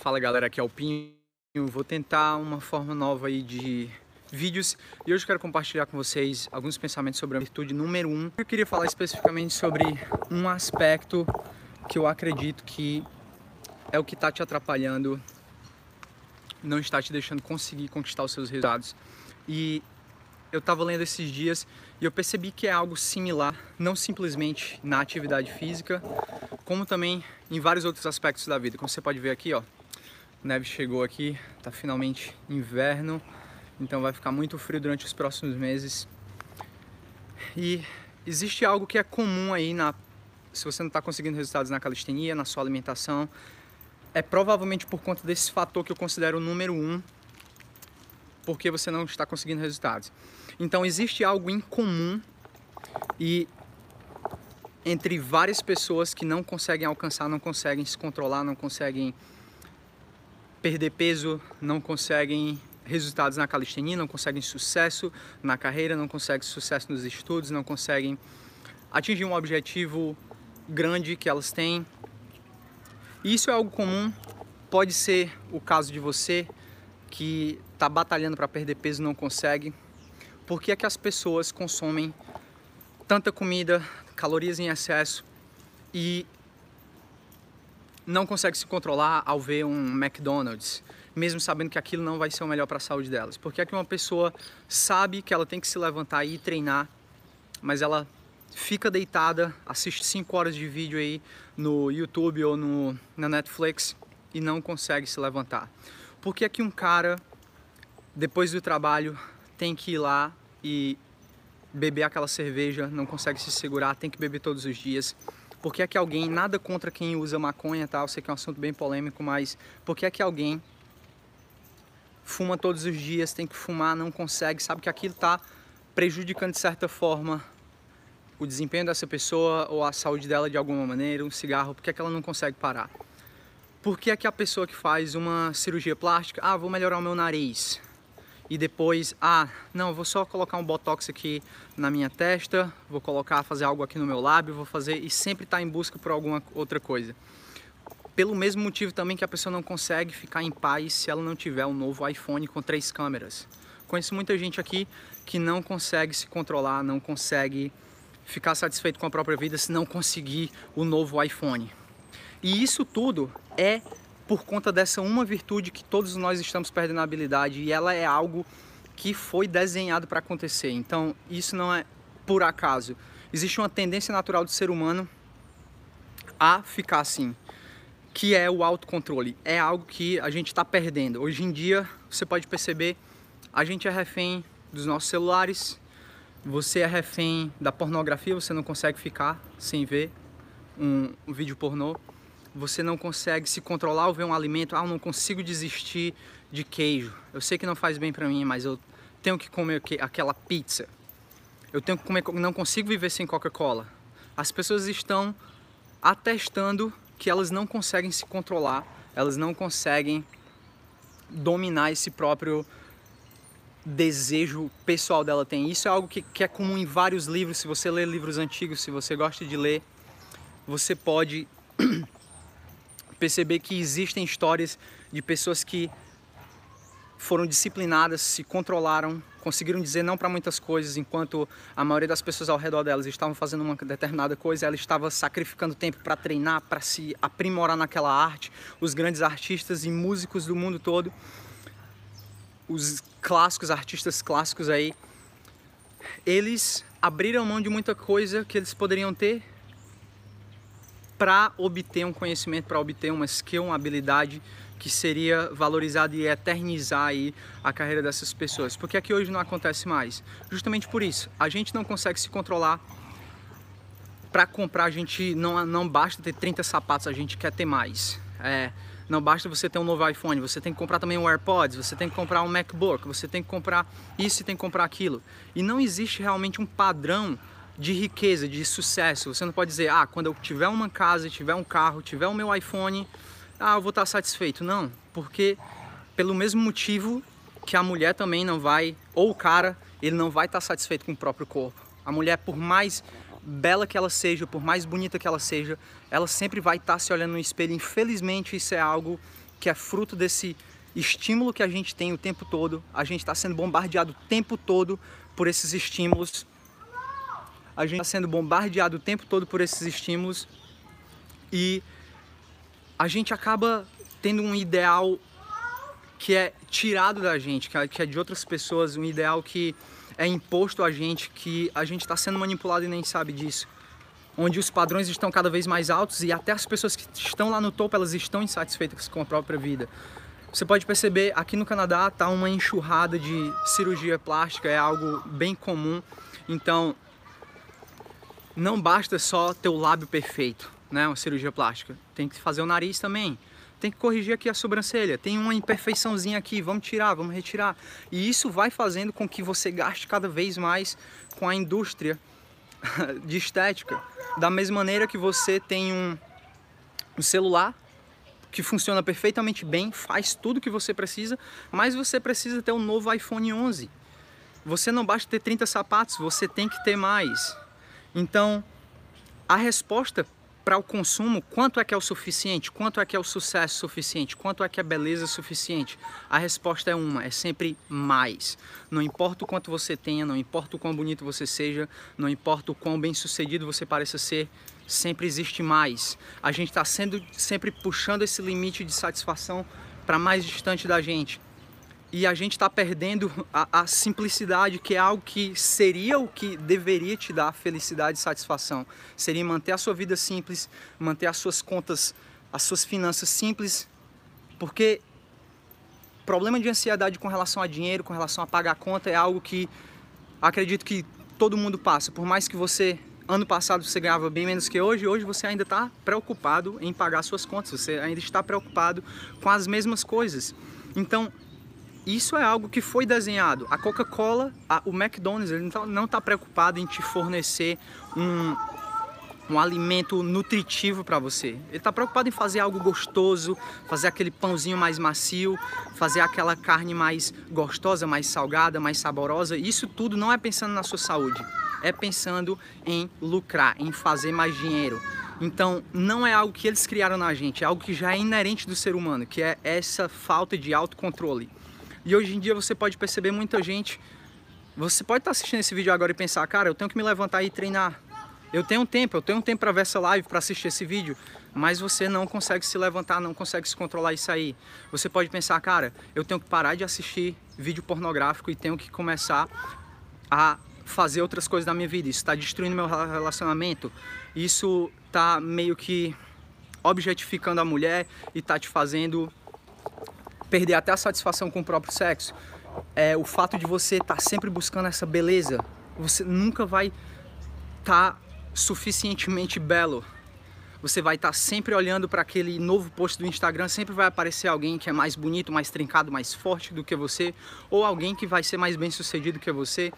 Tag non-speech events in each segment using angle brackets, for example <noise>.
Fala galera, aqui é o Pinho. Vou tentar uma forma nova aí de vídeos e hoje eu quero compartilhar com vocês alguns pensamentos sobre a virtude número 1. Um. Eu queria falar especificamente sobre um aspecto que eu acredito que é o que está te atrapalhando, não está te deixando conseguir conquistar os seus resultados. E eu estava lendo esses dias e eu percebi que é algo similar, não simplesmente na atividade física, como também em vários outros aspectos da vida. Como você pode ver aqui, ó, neve chegou aqui, tá finalmente inverno, então vai ficar muito frio durante os próximos meses. E existe algo que é comum aí na se você não está conseguindo resultados na calistenia, na sua alimentação, é provavelmente por conta desse fator que eu considero o número um, porque você não está conseguindo resultados. Então existe algo em comum e entre várias pessoas que não conseguem alcançar, não conseguem se controlar, não conseguem perder peso, não conseguem resultados na calistenia, não conseguem sucesso na carreira, não conseguem sucesso nos estudos, não conseguem atingir um objetivo grande que elas têm. E isso é algo comum, pode ser o caso de você que está batalhando para perder peso e não consegue por que é que as pessoas consomem tanta comida, calorias em excesso e não conseguem se controlar ao ver um McDonald's, mesmo sabendo que aquilo não vai ser o melhor para a saúde delas? Por que é que uma pessoa sabe que ela tem que se levantar e treinar, mas ela fica deitada, assiste 5 horas de vídeo aí no YouTube ou no, na Netflix e não consegue se levantar? Por que é que um cara, depois do trabalho, tem que ir lá e beber aquela cerveja, não consegue se segurar, tem que beber todos os dias. Por que é que alguém, nada contra quem usa maconha tal, sei que é um assunto bem polêmico, mas por que é que alguém fuma todos os dias, tem que fumar, não consegue, sabe que aquilo está prejudicando de certa forma o desempenho dessa pessoa ou a saúde dela de alguma maneira, um cigarro, por que, é que ela não consegue parar? Por que é que a pessoa que faz uma cirurgia plástica, ah, vou melhorar o meu nariz, e depois, ah, não, vou só colocar um botox aqui na minha testa, vou colocar, fazer algo aqui no meu lábio, vou fazer e sempre estar tá em busca por alguma outra coisa. Pelo mesmo motivo também que a pessoa não consegue ficar em paz se ela não tiver um novo iPhone com três câmeras. Conheço muita gente aqui que não consegue se controlar, não consegue ficar satisfeito com a própria vida se não conseguir o novo iPhone. E isso tudo é por conta dessa uma virtude que todos nós estamos perdendo a habilidade e ela é algo que foi desenhado para acontecer. Então, isso não é por acaso. Existe uma tendência natural do ser humano a ficar assim, que é o autocontrole. É algo que a gente está perdendo. Hoje em dia, você pode perceber, a gente é refém dos nossos celulares, você é refém da pornografia, você não consegue ficar sem ver um, um vídeo pornô você não consegue se controlar ao ver um alimento, ah, eu não consigo desistir de queijo. Eu sei que não faz bem para mim, mas eu tenho que comer aquela pizza. Eu tenho que comer, não consigo viver sem Coca-Cola. As pessoas estão atestando que elas não conseguem se controlar, elas não conseguem dominar esse próprio desejo pessoal dela tem. Isso é algo que, que é comum em vários livros. Se você lê livros antigos, se você gosta de ler, você pode <clears throat> perceber que existem histórias de pessoas que foram disciplinadas, se controlaram, conseguiram dizer não para muitas coisas, enquanto a maioria das pessoas ao redor delas estavam fazendo uma determinada coisa, ela estava sacrificando tempo para treinar, para se aprimorar naquela arte. Os grandes artistas e músicos do mundo todo, os clássicos, artistas clássicos aí, eles abriram mão de muita coisa que eles poderiam ter para obter um conhecimento, para obter uma skill, uma habilidade que seria valorizada e eternizar aí a carreira dessas pessoas. Porque aqui hoje não acontece mais. Justamente por isso, a gente não consegue se controlar para comprar, a gente não, não basta ter 30 sapatos, a gente quer ter mais. É, não basta você ter um novo iPhone, você tem que comprar também um AirPods, você tem que comprar um MacBook, você tem que comprar isso e tem que comprar aquilo. E não existe realmente um padrão de riqueza, de sucesso. Você não pode dizer, ah, quando eu tiver uma casa, tiver um carro, tiver o meu iPhone, ah, eu vou estar satisfeito. Não, porque pelo mesmo motivo que a mulher também não vai, ou o cara, ele não vai estar satisfeito com o próprio corpo. A mulher, por mais bela que ela seja, por mais bonita que ela seja, ela sempre vai estar se olhando no espelho. Infelizmente, isso é algo que é fruto desse estímulo que a gente tem o tempo todo. A gente está sendo bombardeado o tempo todo por esses estímulos. A gente está sendo bombardeado o tempo todo por esses estímulos e a gente acaba tendo um ideal que é tirado da gente, é, que é de outras pessoas, um ideal que é imposto a gente, que a gente está sendo manipulado e nem sabe disso. Onde os padrões estão cada vez mais altos e até as pessoas que estão lá no topo, elas estão insatisfeitas com a própria vida. Você pode perceber, aqui no Canadá está uma enxurrada de cirurgia plástica, é algo bem comum. Então, não basta só ter o lábio perfeito, né, uma cirurgia plástica. Tem que fazer o nariz também tem que corrigir aqui a sobrancelha, tem uma imperfeiçãozinha aqui, vamos tirar, vamos retirar. E isso vai fazendo com que você gaste cada vez mais com a indústria <laughs> de estética. Da mesma maneira que você tem um, um celular que funciona perfeitamente bem, faz tudo o que você precisa, mas você precisa ter um novo iPhone 11. Você não basta ter 30 sapatos, você tem que ter mais. Então, a resposta para o consumo, quanto é que é o suficiente? Quanto é que é o sucesso suficiente? Quanto é que é beleza suficiente? A resposta é uma, é sempre mais. Não importa o quanto você tenha, não importa o quão bonito você seja, não importa o quão bem sucedido você pareça ser, sempre existe mais. A gente está sempre puxando esse limite de satisfação para mais distante da gente e a gente está perdendo a, a, simplicidade, que é algo que seria o que deveria te dar felicidade e satisfação. Seria manter a sua vida simples, manter as suas contas, as suas finanças simples, porque problema de ansiedade com relação a dinheiro, com relação a pagar a conta, é algo que acredito que todo mundo passa. Por mais que você, ano passado, você ganhava bem menos que hoje, hoje você ainda está preocupado em pagar suas contas, você ainda está preocupado com as mesmas coisas. Então, isso é algo que foi desenhado. A Coca-Cola, o McDonald's, ele não está tá preocupado em te fornecer um, um alimento nutritivo para você. Ele está preocupado em fazer algo gostoso, fazer aquele pãozinho mais macio, fazer aquela carne mais gostosa, mais salgada, mais saborosa. Isso tudo não é pensando na sua saúde, é pensando em lucrar, em fazer mais dinheiro. Então, não é algo que eles criaram na gente, é algo que já é inerente do ser humano, que é essa falta de autocontrole. E hoje em dia você pode perceber muita gente. Você pode estar assistindo esse vídeo agora e pensar, cara, eu tenho que me levantar e treinar. Eu tenho tempo, eu tenho tempo para ver essa live, para assistir esse vídeo, mas você não consegue se levantar, não consegue se controlar e sair. Você pode pensar, cara, eu tenho que parar de assistir vídeo pornográfico e tenho que começar a fazer outras coisas da minha vida. Isso está destruindo meu relacionamento. Isso está meio que objetificando a mulher e está te fazendo perder até a satisfação com o próprio sexo, é o fato de você estar tá sempre buscando essa beleza. Você nunca vai estar tá suficientemente belo. Você vai estar tá sempre olhando para aquele novo post do Instagram, sempre vai aparecer alguém que é mais bonito, mais trincado, mais forte do que você, ou alguém que vai ser mais bem sucedido que você.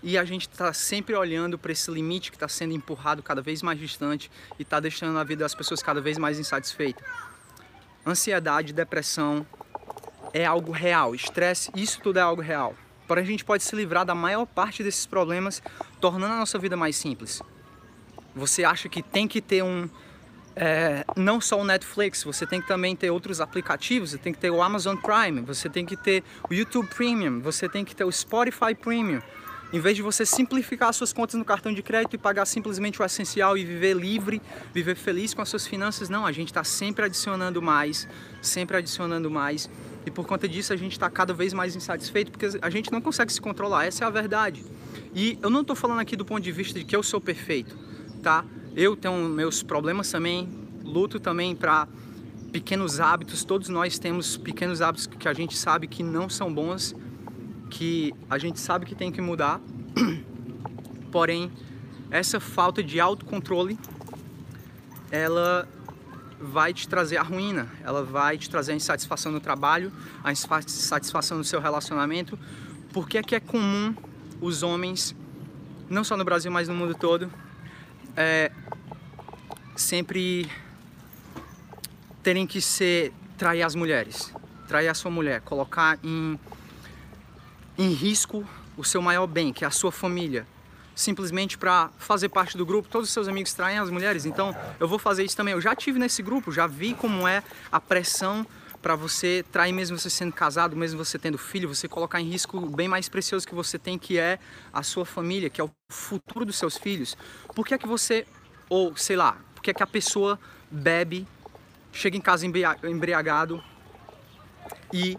E a gente está sempre olhando para esse limite que está sendo empurrado cada vez mais distante e está deixando a vida das pessoas cada vez mais insatisfeita. Ansiedade, depressão, é algo real, estresse, isso tudo é algo real. Porém, a gente pode se livrar da maior parte desses problemas, tornando a nossa vida mais simples. Você acha que tem que ter um, é, não só o Netflix, você tem que também ter outros aplicativos, você tem que ter o Amazon Prime, você tem que ter o YouTube Premium, você tem que ter o Spotify Premium. Em vez de você simplificar suas contas no cartão de crédito e pagar simplesmente o essencial e viver livre, viver feliz com as suas finanças, não, a gente está sempre adicionando mais, sempre adicionando mais. E por conta disso a gente está cada vez mais insatisfeito porque a gente não consegue se controlar, essa é a verdade. E eu não estou falando aqui do ponto de vista de que eu sou perfeito, tá? Eu tenho meus problemas também, luto também para pequenos hábitos, todos nós temos pequenos hábitos que a gente sabe que não são bons, que a gente sabe que tem que mudar. <clears throat> Porém, essa falta de autocontrole, ela vai te trazer a ruína, ela vai te trazer a insatisfação no trabalho, a insatisfação no seu relacionamento, porque é que é comum os homens, não só no Brasil, mas no mundo todo, é, sempre terem que ser trair as mulheres, trair a sua mulher, colocar em, em risco o seu maior bem, que é a sua família, simplesmente para fazer parte do grupo. Todos os seus amigos traem as mulheres, então eu vou fazer isso também. Eu já tive nesse grupo, já vi como é a pressão para você trair mesmo você sendo casado, mesmo você tendo filho, você colocar em risco o bem mais precioso que você tem, que é a sua família, que é o futuro dos seus filhos. Por que é que você, ou sei lá, por que é que a pessoa bebe, chega em casa embriagado e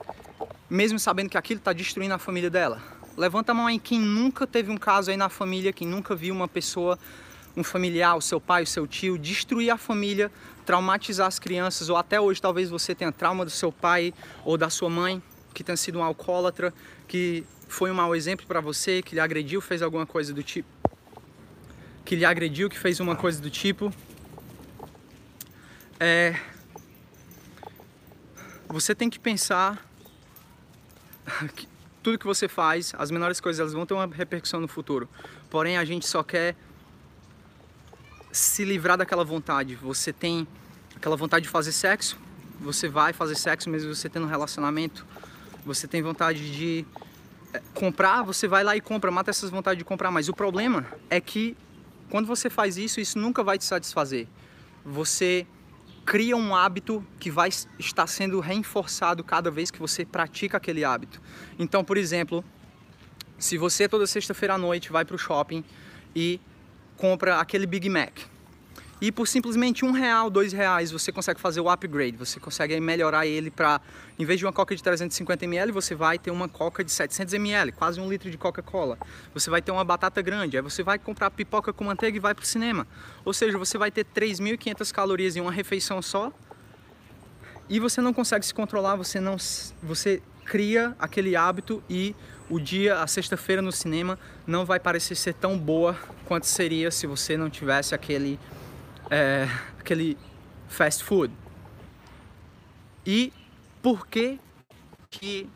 mesmo sabendo que aquilo está destruindo a família dela? Levanta a mão aí quem nunca teve um caso aí na família, quem nunca viu uma pessoa um familiar, o seu pai, o seu tio, destruir a família, traumatizar as crianças, ou até hoje talvez você tenha trauma do seu pai ou da sua mãe, que tenha sido um alcoólatra, que foi um mau exemplo para você, que lhe agrediu, fez alguma coisa do tipo. Que lhe agrediu, que fez uma coisa do tipo. É, você tem que pensar <laughs> tudo que você faz, as menores coisas, elas vão ter uma repercussão no futuro. Porém, a gente só quer se livrar daquela vontade. Você tem aquela vontade de fazer sexo, você vai fazer sexo mesmo você tendo um relacionamento. Você tem vontade de eh, comprar, você vai lá e compra, mata essas vontades de comprar. Mas o problema é que quando você faz isso, isso nunca vai te satisfazer. Você cria um hábito que vai estar sendo reforçado cada vez que você pratica aquele hábito. Então, por exemplo, se você toda sexta-feira à noite vai para o shopping e compra aquele Big Mac. E por simplesmente um real, dois reais, você consegue fazer o upgrade, você consegue melhorar ele para, em vez de uma coca de 350 ml, você vai ter uma coca de 700 ml, quase um litro de Coca-Cola. Você vai ter uma batata grande, aí você vai comprar pipoca com manteiga e vai para o cinema. Ou seja, você vai ter 3.500 calorias em uma refeição só, e você não consegue se controlar, você não, você cria aquele hábito e o dia, a sexta-feira no cinema não vai parecer ser tão boa quanto seria se você não tivesse aquele, é, aquele fast food. E por que que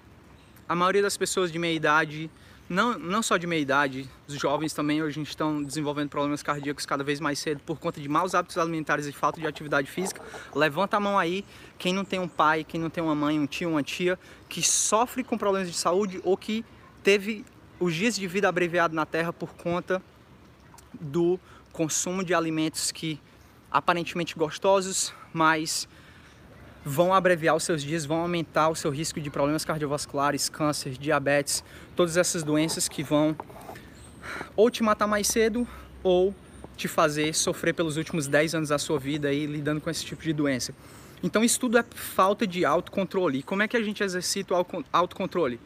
a maioria das pessoas de meia idade, não, não só de meia idade, os jovens também hoje estão desenvolvendo problemas cardíacos cada vez mais cedo por conta de maus hábitos alimentares e falta de atividade física. Levanta a mão aí, quem não tem um pai, quem não tem uma mãe, um tio, uma tia, que sofre com problemas de saúde ou que teve os dias de vida abreviados na Terra por conta do consumo de alimentos que aparentemente gostosos, mas vão abreviar os seus dias, vão aumentar o seu risco de problemas cardiovasculares, câncer, diabetes, todas essas doenças que vão ou te matar mais cedo ou te fazer sofrer pelos últimos 10 anos da sua vida aí lidando com esse tipo de doença. Então isso tudo é falta de autocontrole. E como é que a gente exercita o autocontrole?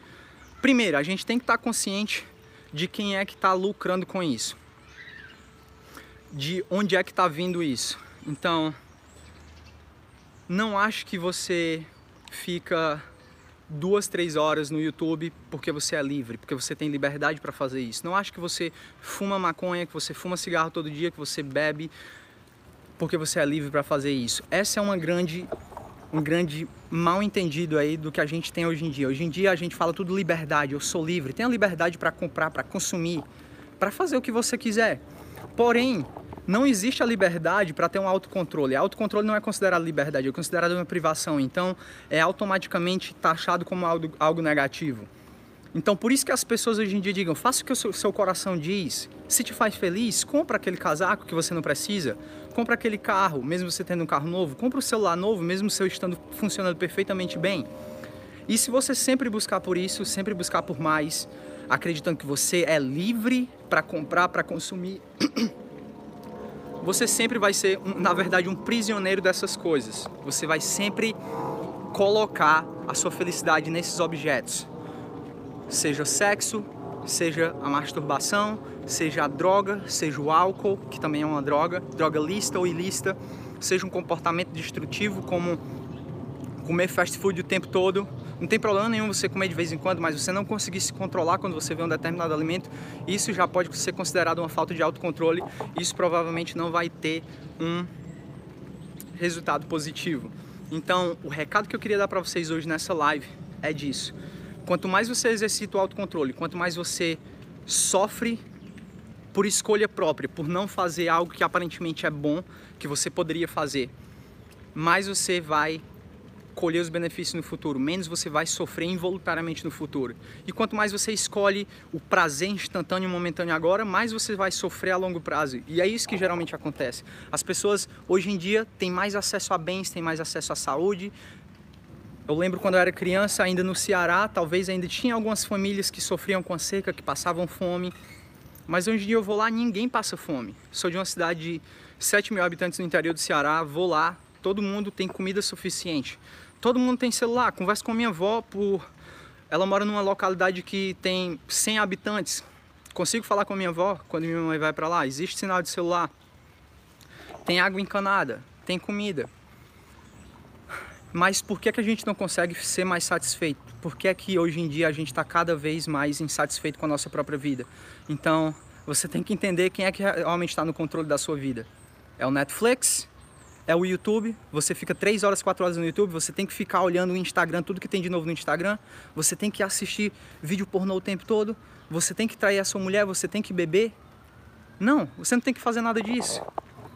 Primeiro, a gente tem que estar consciente de quem é que está lucrando com isso. De onde é que está vindo isso. Então, não acho que você fica duas, três horas no YouTube porque você é livre, porque você tem liberdade para fazer isso. Não acho que você fuma maconha, que você fuma cigarro todo dia, que você bebe porque você é livre para fazer isso. Essa é uma grande um grande mal entendido aí do que a gente tem hoje em dia. Hoje em dia a gente fala tudo liberdade, eu sou livre, tenho liberdade para comprar, para consumir, para fazer o que você quiser. Porém, não existe a liberdade para ter um autocontrole. Autocontrole não é considerado liberdade, é considerado uma privação. Então, é automaticamente taxado como algo, algo negativo. Então, por isso que as pessoas hoje em dia digam: faça o que o seu, seu coração diz. Se te faz feliz, compra aquele casaco que você não precisa. Compra aquele carro, mesmo você tendo um carro novo. Compra o celular novo, mesmo seu estando funcionando perfeitamente bem. E se você sempre buscar por isso, sempre buscar por mais, acreditando que você é livre para comprar, para consumir, <clears throat> você sempre vai ser, na verdade, um prisioneiro dessas coisas. Você vai sempre colocar a sua felicidade nesses objetos seja sexo, seja a masturbação, seja a droga, seja o álcool, que também é uma droga, droga lista ou ilícita, seja um comportamento destrutivo como comer fast food o tempo todo. Não tem problema nenhum você comer de vez em quando, mas você não conseguir se controlar quando você vê um determinado alimento, isso já pode ser considerado uma falta de autocontrole. Isso provavelmente não vai ter um resultado positivo. Então, o recado que eu queria dar para vocês hoje nessa live é disso. Quanto mais você exercita o autocontrole, quanto mais você sofre por escolha própria, por não fazer algo que aparentemente é bom, que você poderia fazer, mais você vai colher os benefícios no futuro, menos você vai sofrer involuntariamente no futuro. E quanto mais você escolhe o prazer instantâneo momentâneo agora, mais você vai sofrer a longo prazo. E é isso que geralmente acontece. As pessoas hoje em dia têm mais acesso a bens, têm mais acesso à saúde, Eu lembro quando eu era criança, ainda no Ceará, talvez ainda tinha algumas famílias que sofriam com a seca, que passavam fome. Mas hoje em dia eu vou lá, ninguém passa fome. Sou de uma cidade de 7 mil habitantes no interior do Ceará, vou lá, todo mundo tem comida suficiente. Todo mundo tem celular. Converso com minha avó por. Ela mora numa localidade que tem 100 habitantes. Consigo falar com a minha avó quando minha mãe vai para lá. Existe sinal de celular. Tem água encanada. Tem comida. Mas por que, que a gente não consegue ser mais satisfeito? Por que que hoje em dia a gente está cada vez mais insatisfeito com a nossa própria vida? Então, você tem que entender quem é que realmente está no controle da sua vida. É o Netflix? É o YouTube? Você fica 3 horas, 4 horas no YouTube, você tem que ficar olhando o Instagram, tudo que tem de novo no Instagram, você tem que assistir vídeo pornô o tempo todo, você tem que trair a sua mulher, você tem que beber. Não, você não tem que fazer nada disso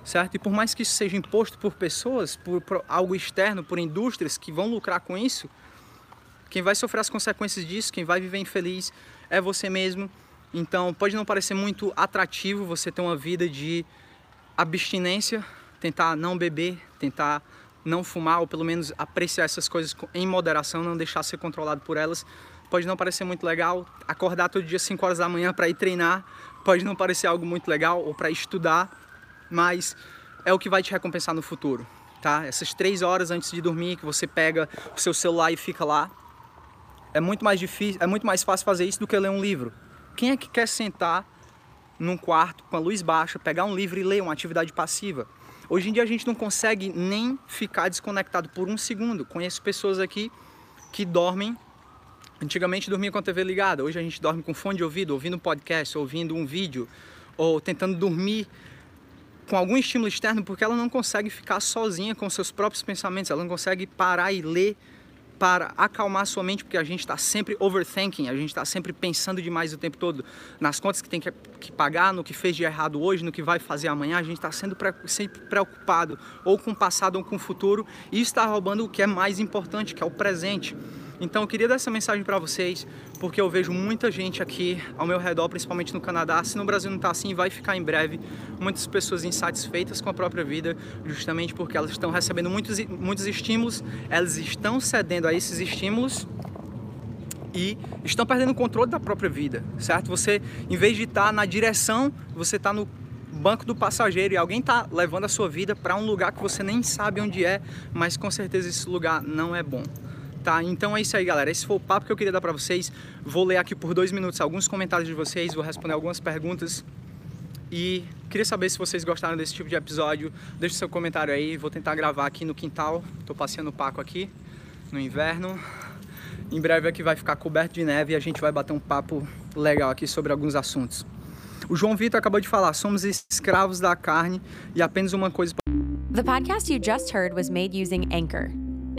certo? E por mais que isso seja imposto por pessoas, por, por, algo externo, por indústrias que vão lucrar com isso, quem vai sofrer as consequências disso, quem vai viver infeliz é você mesmo. Então pode não parecer muito atrativo você ter uma vida de abstinência, tentar não beber, tentar não fumar ou pelo menos apreciar essas coisas em moderação, não deixar ser controlado por elas. Pode não parecer muito legal acordar todo dia 5 horas da manhã para ir treinar, pode não parecer algo muito legal ou para estudar, mas é o que vai te recompensar no futuro, tá? Essas três horas antes de dormir que você pega o seu celular e fica lá, é muito mais difícil, é muito mais fácil fazer isso do que ler um livro. Quem é que quer sentar num quarto com a luz baixa, pegar um livro e ler uma atividade passiva? Hoje em dia a gente não consegue nem ficar desconectado por um segundo. Conheço pessoas aqui que dormem. Antigamente dormia com a TV ligada, hoje a gente dorme com fone de ouvido, ouvindo um podcast, ouvindo um vídeo, ou tentando dormir com algum estímulo externo porque ela não consegue ficar sozinha com seus próprios pensamentos, ela não consegue parar e ler para acalmar sua mente, porque a gente está sempre overthinking, a gente está sempre pensando demais o tempo todo nas contas que tem que, que, pagar, no que fez de errado hoje, no que vai fazer amanhã, a gente está sendo pre, sempre preocupado ou com o passado ou com o futuro, e está roubando o que é mais importante, que é o presente. Então eu queria dar essa mensagem para vocês, porque eu vejo muita gente aqui ao meu redor, principalmente no Canadá. Se no Brasil não está assim, vai ficar em breve. Muitas pessoas insatisfeitas com a própria vida, justamente porque elas estão recebendo muitos, muitos estímulos, elas estão cedendo a esses estímulos e estão perdendo o controle da própria vida, certo? Você, em vez de estar tá na direção, você está no banco do passageiro e alguém está levando a sua vida para um lugar que você nem sabe onde é, mas com certeza esse lugar não é bom. Tá, então é isso aí, galera. Esse foi o papo que eu queria dar pra vocês. Vou ler aqui por dois minutos alguns comentários de vocês, vou responder algumas perguntas. E queria saber se vocês gostaram desse tipo de episódio. Deixe seu comentário aí. Vou tentar gravar aqui no quintal. Tô passeando o Paco aqui no inverno. Em breve aqui vai ficar coberto de neve e a gente vai bater um papo legal aqui sobre alguns assuntos. O João Vitor acabou de falar: somos escravos da carne e apenas uma coisa. The podcast you just heard was made using Anchor.